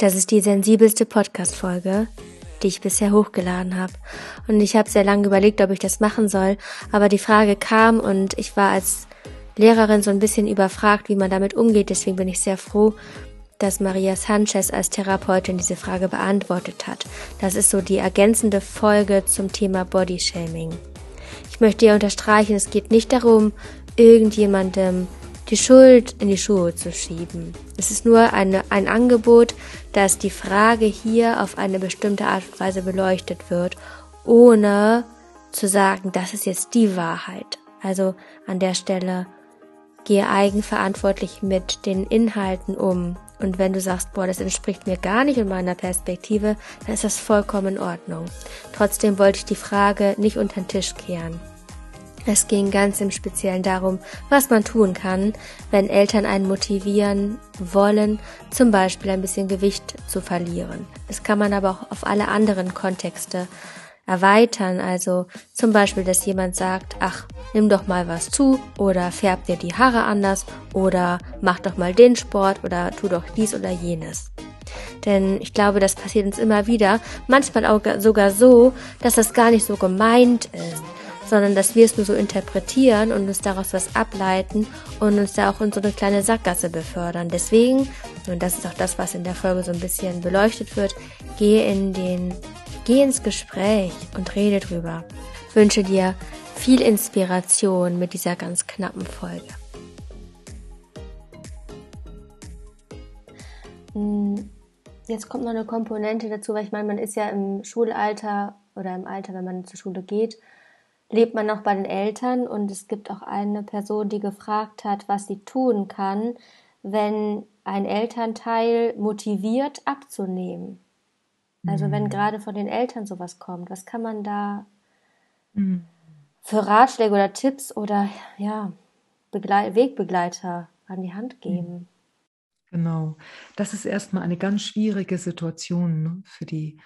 Das ist die sensibelste Podcast-Folge, die ich bisher hochgeladen habe. Und ich habe sehr lange überlegt, ob ich das machen soll. Aber die Frage kam und ich war als Lehrerin so ein bisschen überfragt, wie man damit umgeht. Deswegen bin ich sehr froh, dass Maria Sanchez als Therapeutin diese Frage beantwortet hat. Das ist so die ergänzende Folge zum Thema Bodyshaming. Ich möchte hier unterstreichen, es geht nicht darum, irgendjemandem die Schuld in die Schuhe zu schieben. Es ist nur eine, ein Angebot, dass die Frage hier auf eine bestimmte Art und Weise beleuchtet wird, ohne zu sagen, das ist jetzt die Wahrheit. Also an der Stelle gehe eigenverantwortlich mit den Inhalten um. Und wenn du sagst, boah, das entspricht mir gar nicht in meiner Perspektive, dann ist das vollkommen in Ordnung. Trotzdem wollte ich die Frage nicht unter den Tisch kehren. Es ging ganz im Speziellen darum, was man tun kann, wenn Eltern einen motivieren wollen, zum Beispiel ein bisschen Gewicht zu verlieren. Das kann man aber auch auf alle anderen Kontexte erweitern. Also zum Beispiel, dass jemand sagt, ach, nimm doch mal was zu oder färb dir die Haare anders oder mach doch mal den Sport oder tu doch dies oder jenes. Denn ich glaube, das passiert uns immer wieder, manchmal auch sogar so, dass das gar nicht so gemeint ist sondern dass wir es nur so interpretieren und uns daraus was ableiten und uns da auch in so eine kleine Sackgasse befördern. Deswegen, und das ist auch das, was in der Folge so ein bisschen beleuchtet wird, geh in den, geh ins Gespräch und rede drüber. Wünsche dir viel Inspiration mit dieser ganz knappen Folge. Hm, jetzt kommt noch eine Komponente dazu, weil ich meine, man ist ja im Schulalter oder im Alter, wenn man zur Schule geht, lebt man noch bei den Eltern und es gibt auch eine Person, die gefragt hat, was sie tun kann, wenn ein Elternteil motiviert abzunehmen. Also mhm. wenn gerade von den Eltern sowas kommt, was kann man da mhm. für Ratschläge oder Tipps oder ja, Begle Wegbegleiter an die Hand geben? Genau, das ist erstmal eine ganz schwierige Situation ne, für die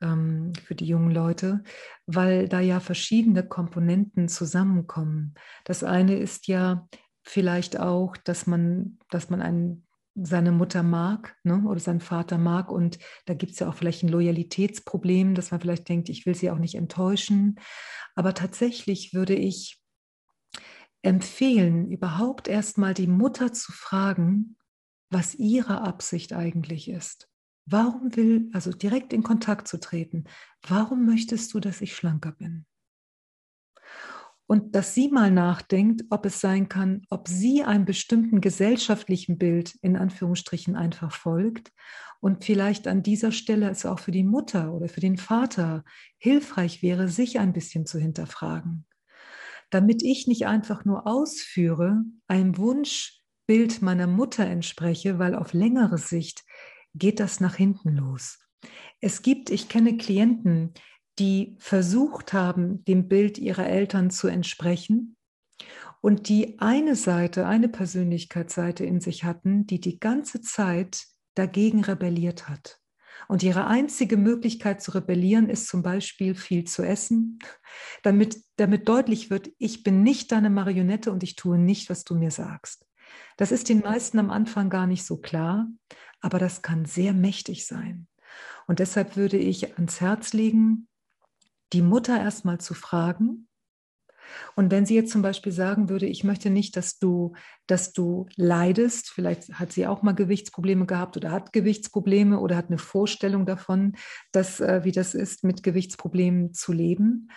ähm, für die jungen Leute, weil da ja verschiedene Komponenten zusammenkommen. Das eine ist ja vielleicht auch, dass man, dass man einen seine Mutter mag ne, oder seinen Vater mag. Und da gibt es ja auch vielleicht ein Loyalitätsproblem, dass man vielleicht denkt, ich will sie auch nicht enttäuschen. Aber tatsächlich würde ich empfehlen, überhaupt erstmal die Mutter zu fragen, was ihre Absicht eigentlich ist. Warum will, also direkt in Kontakt zu treten, warum möchtest du, dass ich schlanker bin? Und dass sie mal nachdenkt, ob es sein kann, ob sie einem bestimmten gesellschaftlichen Bild in Anführungsstrichen einfach folgt und vielleicht an dieser Stelle es auch für die Mutter oder für den Vater hilfreich wäre, sich ein bisschen zu hinterfragen. Damit ich nicht einfach nur ausführe, einem Wunschbild meiner Mutter entspreche, weil auf längere Sicht geht das nach hinten los. Es gibt, ich kenne Klienten, die versucht haben, dem Bild ihrer Eltern zu entsprechen und die eine Seite, eine Persönlichkeitsseite in sich hatten, die die ganze Zeit dagegen rebelliert hat. Und ihre einzige Möglichkeit zu rebellieren ist zum Beispiel viel zu essen, damit, damit deutlich wird, ich bin nicht deine Marionette und ich tue nicht, was du mir sagst. Das ist den meisten am Anfang gar nicht so klar, aber das kann sehr mächtig sein. Und deshalb würde ich ans Herz legen, die Mutter erstmal zu fragen. Und wenn sie jetzt zum Beispiel sagen würde, ich möchte nicht, dass du, dass du leidest, vielleicht hat sie auch mal Gewichtsprobleme gehabt oder hat Gewichtsprobleme oder hat eine Vorstellung davon, dass, äh, wie das ist, mit Gewichtsproblemen zu leben,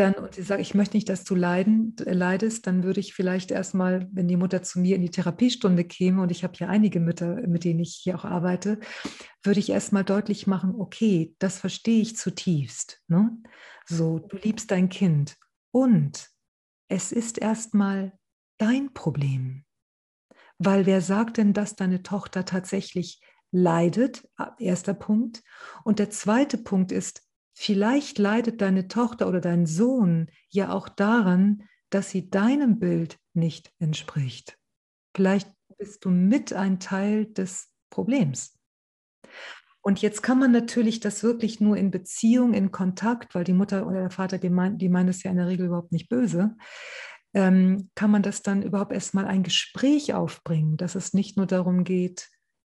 dann und sie sagt, ich möchte nicht, dass du leiden, äh, leidest, dann würde ich vielleicht erstmal, wenn die Mutter zu mir in die Therapiestunde käme, und ich habe hier einige Mütter, mit denen ich hier auch arbeite, würde ich erstmal deutlich machen, okay, das verstehe ich zutiefst. Ne? So, du liebst dein Kind. Und es ist erstmal dein Problem. Weil wer sagt denn, dass deine Tochter tatsächlich leidet? Erster Punkt. Und der zweite Punkt ist, Vielleicht leidet deine Tochter oder dein Sohn ja auch daran, dass sie deinem Bild nicht entspricht. Vielleicht bist du mit ein Teil des Problems. Und jetzt kann man natürlich das wirklich nur in Beziehung, in Kontakt, weil die Mutter oder der Vater, die meinen die meint es ja in der Regel überhaupt nicht böse, ähm, kann man das dann überhaupt erstmal ein Gespräch aufbringen, dass es nicht nur darum geht,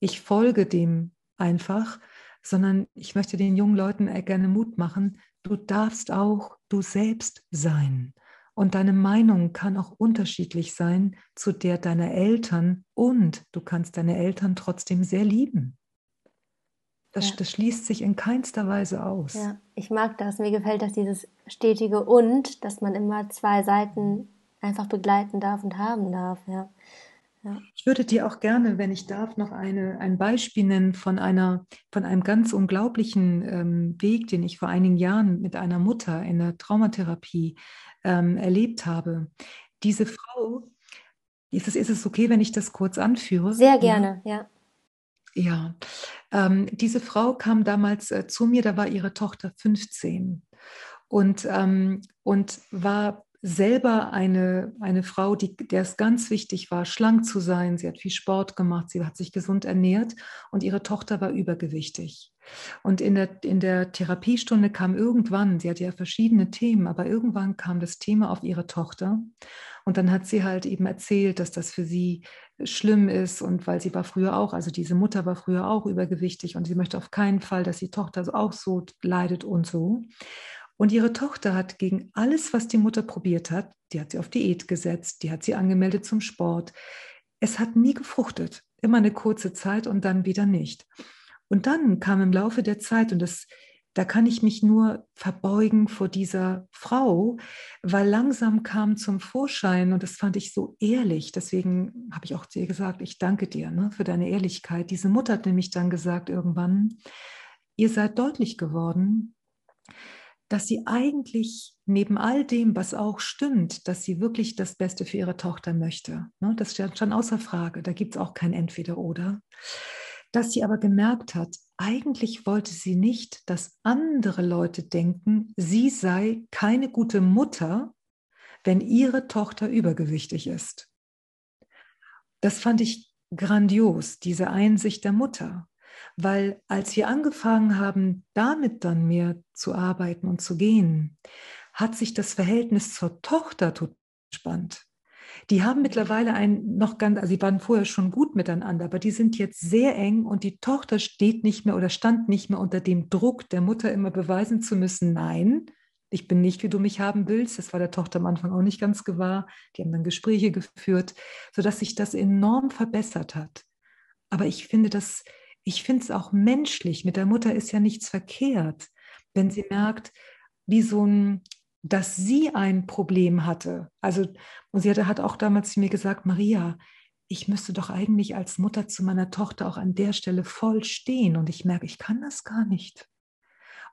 ich folge dem einfach, sondern ich möchte den jungen Leuten gerne Mut machen, du darfst auch du selbst sein. Und deine Meinung kann auch unterschiedlich sein zu der deiner Eltern und du kannst deine Eltern trotzdem sehr lieben. Das, ja. das schließt sich in keinster Weise aus. Ja, ich mag das. Mir gefällt das, dieses stetige und, dass man immer zwei Seiten einfach begleiten darf und haben darf. Ja. Ja. Ich würde dir auch gerne, wenn ich darf, noch eine, ein Beispiel nennen von, einer, von einem ganz unglaublichen ähm, Weg, den ich vor einigen Jahren mit einer Mutter in der Traumatherapie ähm, erlebt habe. Diese Frau, ist es, ist es okay, wenn ich das kurz anführe? Sehr gerne, ja. Ja, ähm, diese Frau kam damals äh, zu mir, da war ihre Tochter 15 und, ähm, und war selber eine, eine Frau, die, der es ganz wichtig war, schlank zu sein. Sie hat viel Sport gemacht, sie hat sich gesund ernährt und ihre Tochter war übergewichtig. Und in der, in der Therapiestunde kam irgendwann, sie hatte ja verschiedene Themen, aber irgendwann kam das Thema auf ihre Tochter. Und dann hat sie halt eben erzählt, dass das für sie schlimm ist und weil sie war früher auch, also diese Mutter war früher auch übergewichtig und sie möchte auf keinen Fall, dass die Tochter auch so leidet und so. Und ihre Tochter hat gegen alles, was die Mutter probiert hat, die hat sie auf Diät gesetzt, die hat sie angemeldet zum Sport. Es hat nie gefruchtet, immer eine kurze Zeit und dann wieder nicht. Und dann kam im Laufe der Zeit, und das, da kann ich mich nur verbeugen vor dieser Frau, weil langsam kam zum Vorschein, und das fand ich so ehrlich, deswegen habe ich auch zu ihr gesagt, ich danke dir ne, für deine Ehrlichkeit. Diese Mutter hat nämlich dann gesagt irgendwann, ihr seid deutlich geworden, dass sie eigentlich neben all dem, was auch stimmt, dass sie wirklich das Beste für ihre Tochter möchte. Ne, das steht schon außer Frage. Da gibt es auch kein Entweder-Oder. Dass sie aber gemerkt hat, eigentlich wollte sie nicht, dass andere Leute denken, sie sei keine gute Mutter, wenn ihre Tochter übergewichtig ist. Das fand ich grandios, diese Einsicht der Mutter. Weil als wir angefangen haben, damit dann mehr zu arbeiten und zu gehen, hat sich das Verhältnis zur Tochter total entspannt. Die haben mittlerweile ein noch ganz, also die waren vorher schon gut miteinander, aber die sind jetzt sehr eng und die Tochter steht nicht mehr oder stand nicht mehr unter dem Druck der Mutter immer beweisen zu müssen, nein, ich bin nicht, wie du mich haben willst. Das war der Tochter am Anfang auch nicht ganz gewahr. Die haben dann Gespräche geführt, sodass sich das enorm verbessert hat. Aber ich finde das ich finde es auch menschlich. Mit der Mutter ist ja nichts verkehrt, wenn sie merkt, wie so ein, dass sie ein Problem hatte. Also, und sie hatte, hat auch damals zu mir gesagt, Maria, ich müsste doch eigentlich als Mutter zu meiner Tochter auch an der Stelle voll stehen. Und ich merke, ich kann das gar nicht.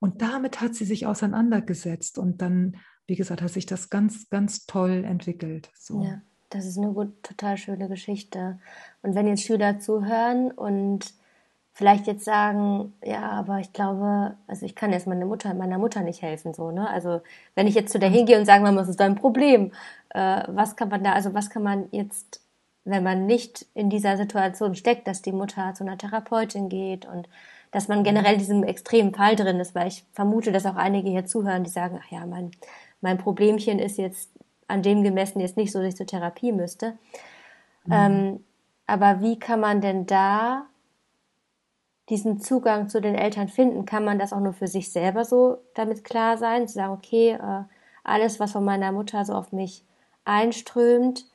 Und damit hat sie sich auseinandergesetzt. Und dann, wie gesagt, hat sich das ganz, ganz toll entwickelt. So. Ja, das ist eine gut, total schöne Geschichte. Und wenn jetzt Schüler zuhören und vielleicht jetzt sagen, ja, aber ich glaube, also ich kann jetzt meine Mutter, meiner Mutter nicht helfen, so, ne? Also wenn ich jetzt zu der hingehe und sage, Mama, was ist dein Problem? Äh, was kann man da, also was kann man jetzt, wenn man nicht in dieser Situation steckt, dass die Mutter zu einer Therapeutin geht und dass man generell in diesem extremen Fall drin ist, weil ich vermute, dass auch einige hier zuhören, die sagen, ach ja, mein, mein Problemchen ist jetzt an dem gemessen jetzt nicht so, dass ich zur Therapie müsste. Mhm. Ähm, aber wie kann man denn da diesen Zugang zu den Eltern finden, kann man das auch nur für sich selber so damit klar sein, zu sagen, okay, äh, alles, was von meiner Mutter so auf mich einströmt,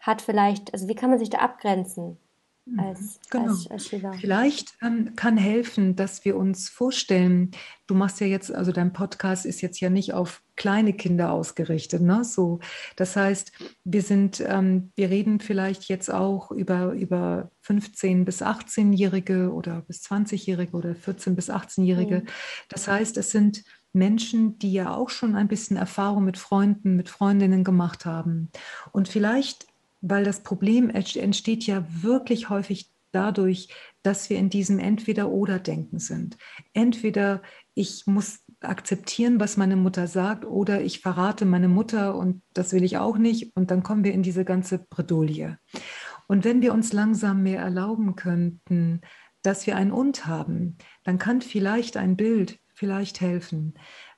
hat vielleicht, also wie kann man sich da abgrenzen? Mhm. Als, genau. als, als Vielleicht ähm, kann helfen, dass wir uns vorstellen, du machst ja jetzt, also dein Podcast ist jetzt ja nicht auf kleine Kinder ausgerichtet, ne? So, das heißt, wir sind, ähm, wir reden vielleicht jetzt auch über, über 15 bis 18-Jährige oder bis 20-Jährige oder 14 bis 18-Jährige. Mhm. Das heißt, es sind Menschen, die ja auch schon ein bisschen Erfahrung mit Freunden, mit Freundinnen gemacht haben. Und vielleicht weil das Problem entsteht ja wirklich häufig dadurch, dass wir in diesem Entweder-Oder-Denken sind. Entweder ich muss akzeptieren, was meine Mutter sagt, oder ich verrate meine Mutter und das will ich auch nicht. Und dann kommen wir in diese ganze Bredouille. Und wenn wir uns langsam mehr erlauben könnten, dass wir ein Und haben, dann kann vielleicht ein Bild vielleicht helfen.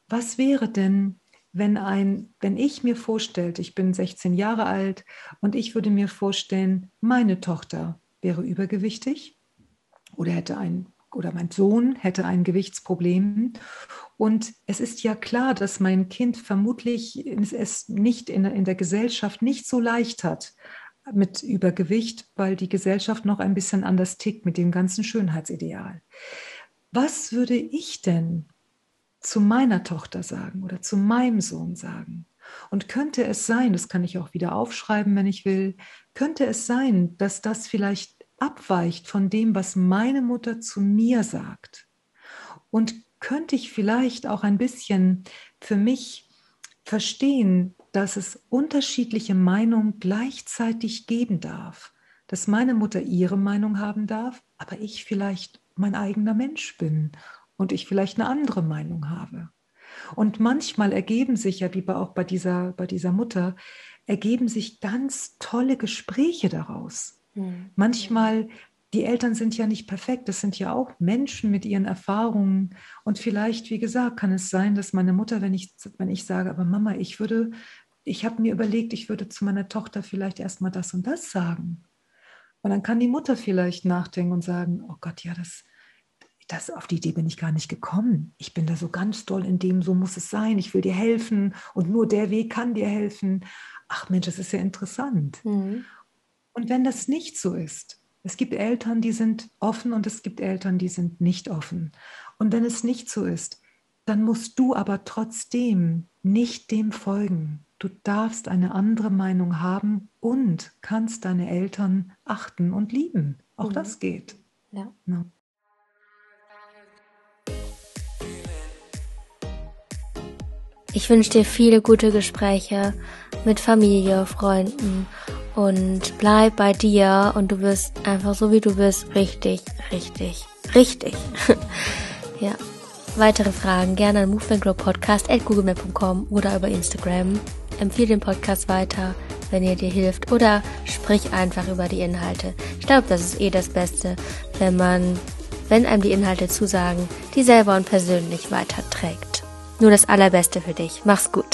Was wäre denn, wenn ein, wenn ich mir vorstellte, ich bin 16 Jahre alt und ich würde mir vorstellen, meine Tochter wäre übergewichtig oder hätte ein oder mein Sohn hätte ein Gewichtsproblem. Und es ist ja klar, dass mein Kind vermutlich es nicht in, in der Gesellschaft nicht so leicht hat mit Übergewicht, weil die Gesellschaft noch ein bisschen anders tickt mit dem ganzen Schönheitsideal. Was würde ich denn zu meiner Tochter sagen oder zu meinem Sohn sagen? Und könnte es sein, das kann ich auch wieder aufschreiben, wenn ich will, könnte es sein, dass das vielleicht abweicht von dem, was meine Mutter zu mir sagt. Und könnte ich vielleicht auch ein bisschen für mich verstehen, dass es unterschiedliche Meinungen gleichzeitig geben darf. Dass meine Mutter ihre Meinung haben darf, aber ich vielleicht mein eigener Mensch bin und ich vielleicht eine andere Meinung habe. Und manchmal ergeben sich ja, wie auch bei dieser, bei dieser Mutter, ergeben sich ganz tolle Gespräche daraus. Mhm. Manchmal, die Eltern sind ja nicht perfekt, das sind ja auch Menschen mit ihren Erfahrungen. Und vielleicht, wie gesagt, kann es sein, dass meine Mutter, wenn ich, wenn ich sage, aber Mama, ich würde, ich habe mir überlegt, ich würde zu meiner Tochter vielleicht erstmal das und das sagen. Und dann kann die Mutter vielleicht nachdenken und sagen, oh Gott, ja, das, das, auf die Idee bin ich gar nicht gekommen. Ich bin da so ganz doll in dem, so muss es sein. Ich will dir helfen und nur der Weg kann dir helfen. Ach Mensch, das ist ja interessant. Mhm. Und wenn das nicht so ist, es gibt Eltern, die sind offen und es gibt Eltern, die sind nicht offen. Und wenn es nicht so ist, dann musst du aber trotzdem nicht dem folgen. Du darfst eine andere Meinung haben und kannst deine Eltern achten und lieben. Auch mhm. das geht. Ja. Ich wünsche dir viele gute Gespräche mit Familie, Freunden und bleib bei dir und du wirst einfach so wie du bist richtig, richtig, richtig. ja. Weitere Fragen gerne an movementgrowpodcast.googlemail.com oder über Instagram. Empfehle den Podcast weiter, wenn ihr dir hilft oder sprich einfach über die Inhalte. Ich glaube, das ist eh das Beste, wenn man, wenn einem die Inhalte zusagen, die selber und persönlich weiterträgt. Nur das Allerbeste für dich. Mach's gut.